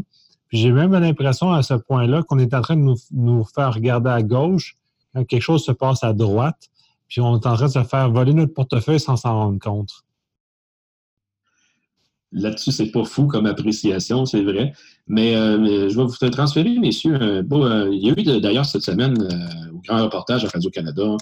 Puis j'ai même l'impression à ce point-là qu'on est en train de nous, faire regarder à gauche quelque chose se passe à droite, puis on est en train de se faire voler notre portefeuille sans s'en rendre compte. Là-dessus, c'est pas fou comme appréciation, c'est vrai. Mais euh, je vais vous transférer, messieurs. il y a eu d'ailleurs cette semaine au grand reportage à Radio-Canada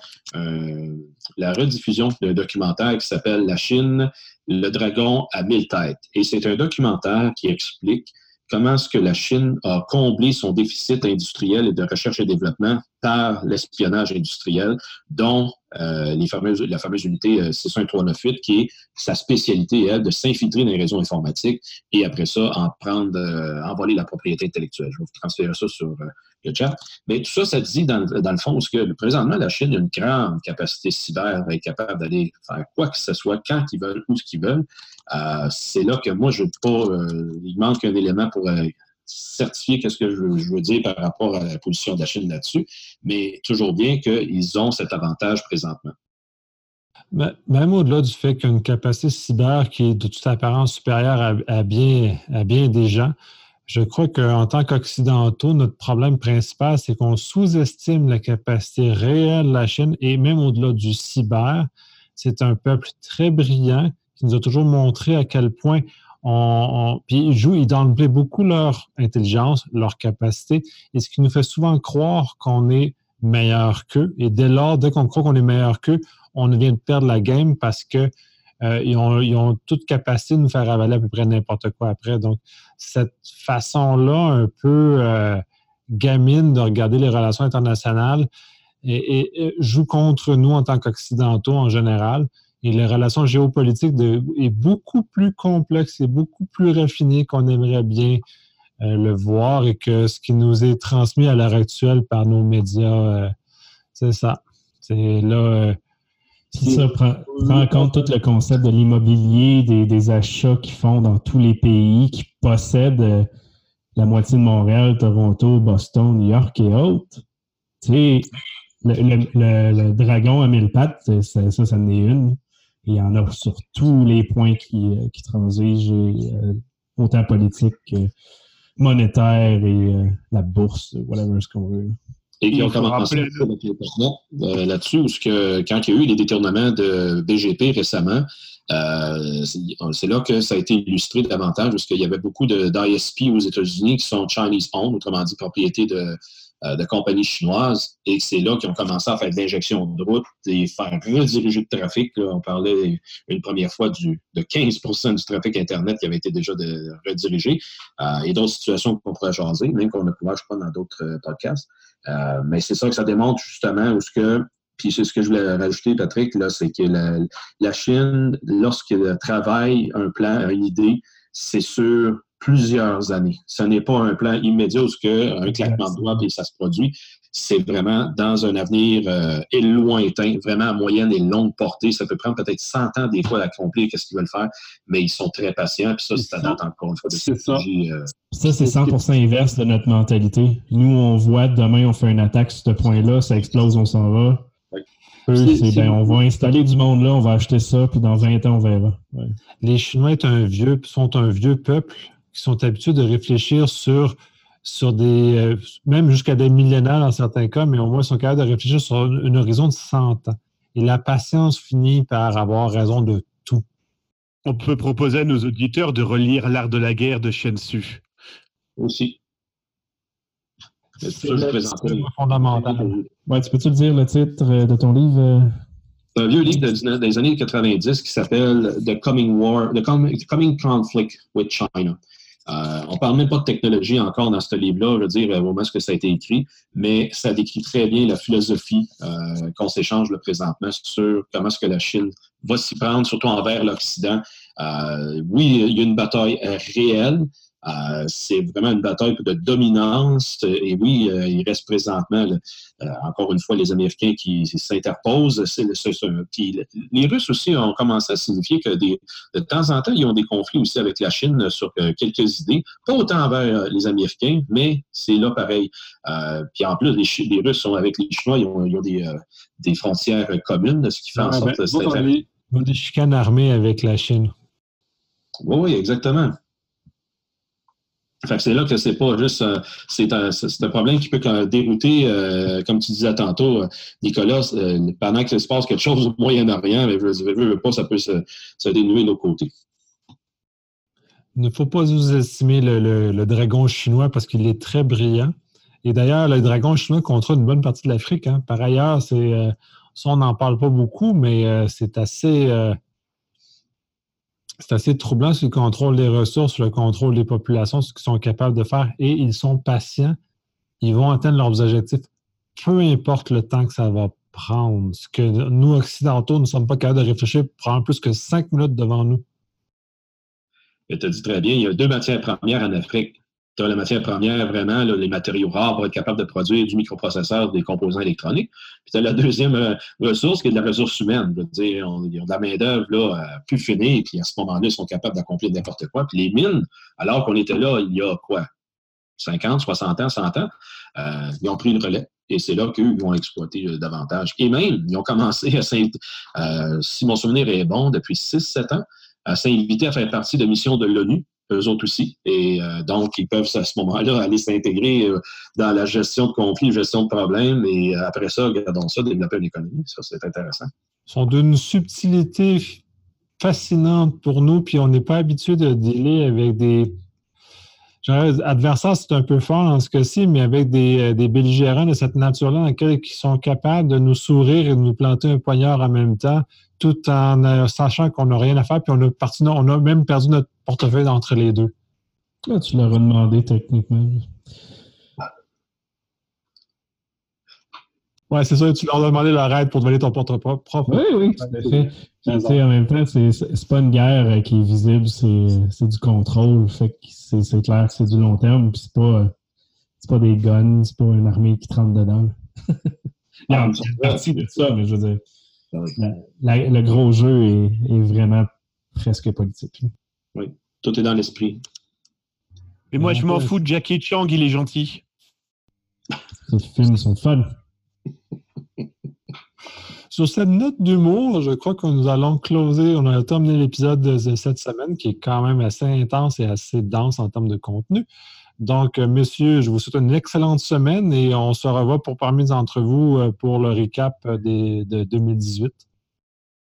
la rediffusion d'un documentaire qui s'appelle La Chine, le dragon à mille têtes. Et c'est un documentaire qui explique comment est-ce que la Chine a comblé son déficit industriel et de recherche et développement par l'espionnage industriel, dont euh, la fameuse unité euh, 61398, qui est sa spécialité, elle, de s'infiltrer dans les réseaux informatiques et après ça, en prendre, euh, envoler la propriété intellectuelle? Je vais vous transférer ça sur euh, Mais tout ça, ça dit dans, le fond que présentement, la Chine a une grande capacité cyber, elle est capable d'aller faire quoi que ce soit, quand ils veulent, où ce qu'ils veulent. Euh, c'est là que moi, je veux pas. Euh, il manque un élément pour euh, certifier qu'est-ce que je veux, dire par rapport à la position de la Chine là-dessus, mais toujours bien qu'ils ont cet avantage présentement. Même au-delà du fait qu'une capacité cyber qui est de toute apparence supérieure à, bien, à bien des gens, je crois qu'en tant qu'Occidentaux, notre problème principal, c'est qu'on sous-estime la capacité réelle de la Chine et même au-delà du cyber, c'est un peuple très brillant qui nous a toujours montré à quel point on, puis ils jouent, ils downplay beaucoup leur intelligence, leur capacité, et ce qui nous fait souvent croire qu'on est meilleur qu'eux. Et dès lors, dès qu'on croit qu'on est meilleur qu'eux, on vient de perdre la game parce que euh, ils, ont, toute capacité de nous faire avaler à peu près n'importe quoi après. Donc, cette façon-là, un peu euh, gamine de regarder les relations internationales, joue contre nous en tant qu'Occidentaux en général. Et les relations géopolitiques de, est beaucoup plus complexe et beaucoup plus raffiné qu'on aimerait bien euh, le voir et que ce qui nous est transmis à l'heure actuelle par nos médias, c'est ça. C'est là. Ça prend, en compte tout le concept de l'immobilier, des, achats qu'ils font dans tous les pays, qui possèdent la moitié de Montréal, Toronto, Boston, New York et autres. Tu sais, le, dragon à mille pattes, ça, ça, ça en est une il y en a sur tous les points qui, euh, qui transigent, euh, autant politique que monétaire et euh, la bourse, whatever ce qu'on veut. Et qui ont commencé là-dessus, où que, quand il y a eu les détournements de BGP récemment, c'est là que ça a été illustré davantage, parce qu'il y avait beaucoup d'ISP aux États-Unis qui sont Chinese owned, autrement dit propriété de, euh, de compagnies chinoises et c'est là qu'ils ont commencé à faire de l'injection de route et faire rediriger le trafic. On parlait une première fois du, de 15% du trafic Internet qui avait été déjà redirigé euh, et d'autres situations qu'on pourrait jaser, même qu'on a couvert, je crois, dans d'autres euh, podcasts. mais c'est ça que ça démontre justement où ce que puis c'est ce que je voulais rajouter, Patrick, là, c'est que la, la Chine, lorsqu'elle travaille un plan, une idée, c'est sûr plusieurs années. Ce n'est pas un plan immédiat où que un claquement de doigts et ça se produit. C'est vraiment dans un avenir euh, lointain, vraiment à moyenne et longue portée. Ça peut prendre peut-être 100 ans des fois d'accomplir qu'est-ce qu'ils veulent faire, mais ils sont très patients. Puis ça, c'est à date encore une fois de stratégie. Euh, ça, c'est 100% inverse de notre mentalité. Nous, on voit demain, on fait une attaque sur ce point-là, ça explose, on s'en va. c'est ben, on va installer du monde là, on va acheter ça, puis dans 20 ans, on verra. Les Chinois un vieux, sont un vieux peuple qui sont habitués de réfléchir sur, sur des, euh, même jusqu'à des millénaires dans certains cas, mais au moins ils sont capables de réfléchir sur un, horizon de 100 ans. Et la patience finit par avoir raison de tout. On peut proposer à nos auditeurs de relire L'art de la guerre de Shensu. Aussi. C'est fondamental. Ouais, tu peux-tu dire le titre de ton livre? C'est un vieux livre des années 90 qui s'appelle The Coming War, The Coming Conflict with China. Euh, on ne parle même pas de technologie encore dans ce livre-là, je veux dire, au moment où ça a été écrit, mais ça décrit très bien la philosophie euh, qu'on s'échange le présentement sur comment est-ce que la Chine va s'y prendre, surtout envers l'Occident. Euh, oui, il y a une bataille réelle, euh, c'est vraiment une bataille de dominance. Et oui, euh, il reste présentement, euh, encore une fois, les Américains qui s'interposent. les Russes aussi ont commencé à signifier que de temps en temps, ils ont des conflits aussi avec la Chine sur quelques idées. Pas autant envers les Américains, mais c'est là pareil. puis en plus, les, Russes sont avec les Chinois, ils ont, des, frontières communes, ce qui fait en sorte que c'est. Ils ont des chicanes armées avec la Chine. Oui, oui, exactement c'est là que c'est pas juste c'est un, problème qui peut dérouter, euh, comme tu disais tantôt, euh, Nicolas, euh, pendant qu'il se passe quelque chose au Moyen-Orient, je veux, pas, ça peut se, dénouer de l'autre côté. Il ne faut pas sous-estimer le, dragon chinois parce qu'il est très brillant. Et d'ailleurs, le dragon chinois contrôle une bonne partie de l'Afrique. Hein. Par ailleurs, c'est ça, on n'en parle pas beaucoup, mais c'est assez c'est assez troublant sur le contrôle des ressources, le contrôle des populations, ce qu'ils sont capables de faire. Et ils sont patients. Ils vont atteindre leurs objectifs, peu importe le temps que ça va prendre. Ce que nous, Occidentaux, ne sommes pas capables de réfléchir prendre plus que cinq minutes devant nous. Tu as dit très bien, il y a deux matières premières en Afrique tu as la matière première, vraiment, les matériaux rares pour être capable de produire du microprocesseur, des composants électroniques. Puis tu as la deuxième euh, ressource qui est de la ressource humaine. Je veux dire, ils ont de la main-d'œuvre euh, plus finie, puis à ce moment-là, ils sont capables d'accomplir n'importe quoi. Puis les mines, alors qu'on était là il y a quoi? 50, 60 ans, 100 ans, euh, ils ont pris le relais. Et c'est là qu'eux vont exploiter davantage. Et même, ils ont commencé à si mon souvenir est bon, depuis 6-7 ans, à s'inviter à faire partie de missions de l'ONU eux autres aussi. Et euh, donc, ils peuvent à ce moment-là aller s'intégrer euh, dans la gestion de conflits, gestion de problèmes, et euh, après ça, regardons ça, développer une économie. Ça, c'est intéressant. Ils sont d'une subtilité fascinante pour nous, puis on n'est pas habitué de dealer avec des adversaires, c'est un peu fort dans ce cas-ci, mais avec des, des belligérants de cette nature-là, dans lesquels ils sont capables de nous sourire et de nous planter un poignard en même temps, tout en sachant qu'on n'a rien à faire, puis on a, parti, on a même perdu notre portefeuille entre les deux. Ah, tu leur as demandé techniquement. Ouais, c'est ça, tu leur as demandé leur aide pour donner ton portefeuille propre. Oui, oui, tout à fait. en même temps, c'est pas une guerre euh, qui est visible, c'est du contrôle. Fait c'est clair que c'est du long terme, puis c'est pas, pas des guns, c'est pas une armée qui trempe dedans. Il y a une partie de ça, mais je veux dire, le gros jeu est, est vraiment presque politique. Oui, tout est dans l'esprit. Mais moi, je m'en fous de Jackie Chang, il est gentil. Ces films sont fun. Sur cette note d'humour, je crois que nous allons closer, on a terminé l'épisode de cette semaine qui est quand même assez intense et assez dense en termes de contenu. Donc, euh, messieurs, je vous souhaite une excellente semaine et on se revoit pour parmi d'entre vous euh, pour le récap euh, de 2018.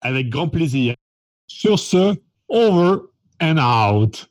Avec grand plaisir. Sur ce, over. and out.